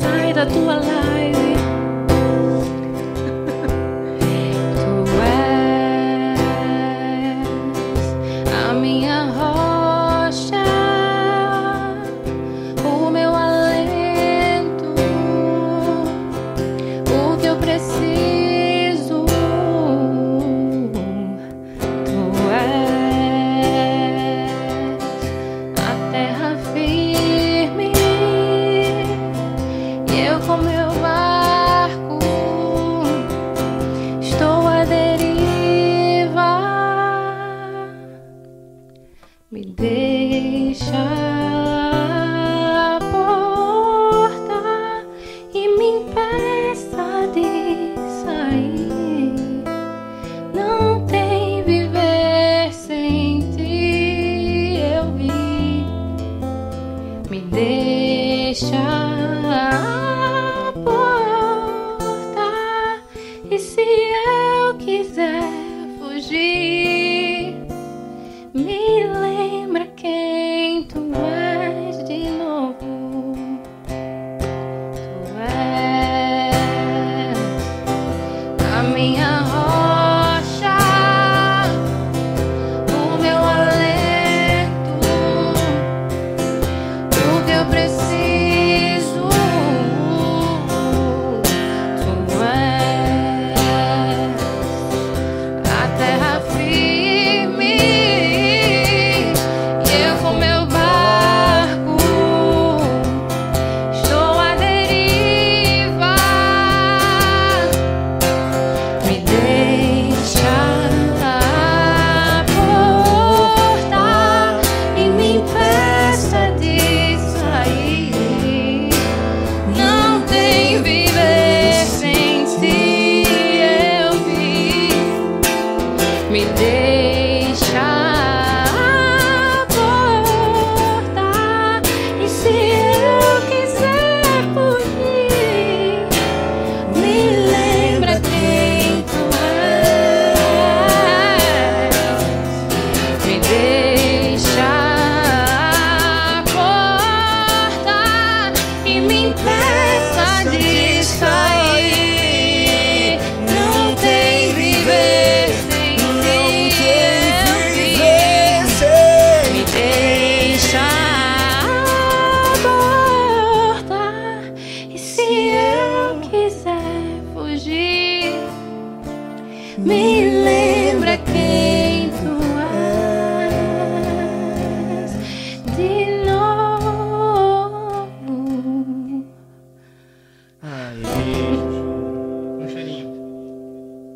Sai da tua live. Tu és a minha roda. me deixa a porta e me impeça de sair. Não tem viver sem ti, eu vi. Me deixa. yeah. me deixa. ရှိမိလေ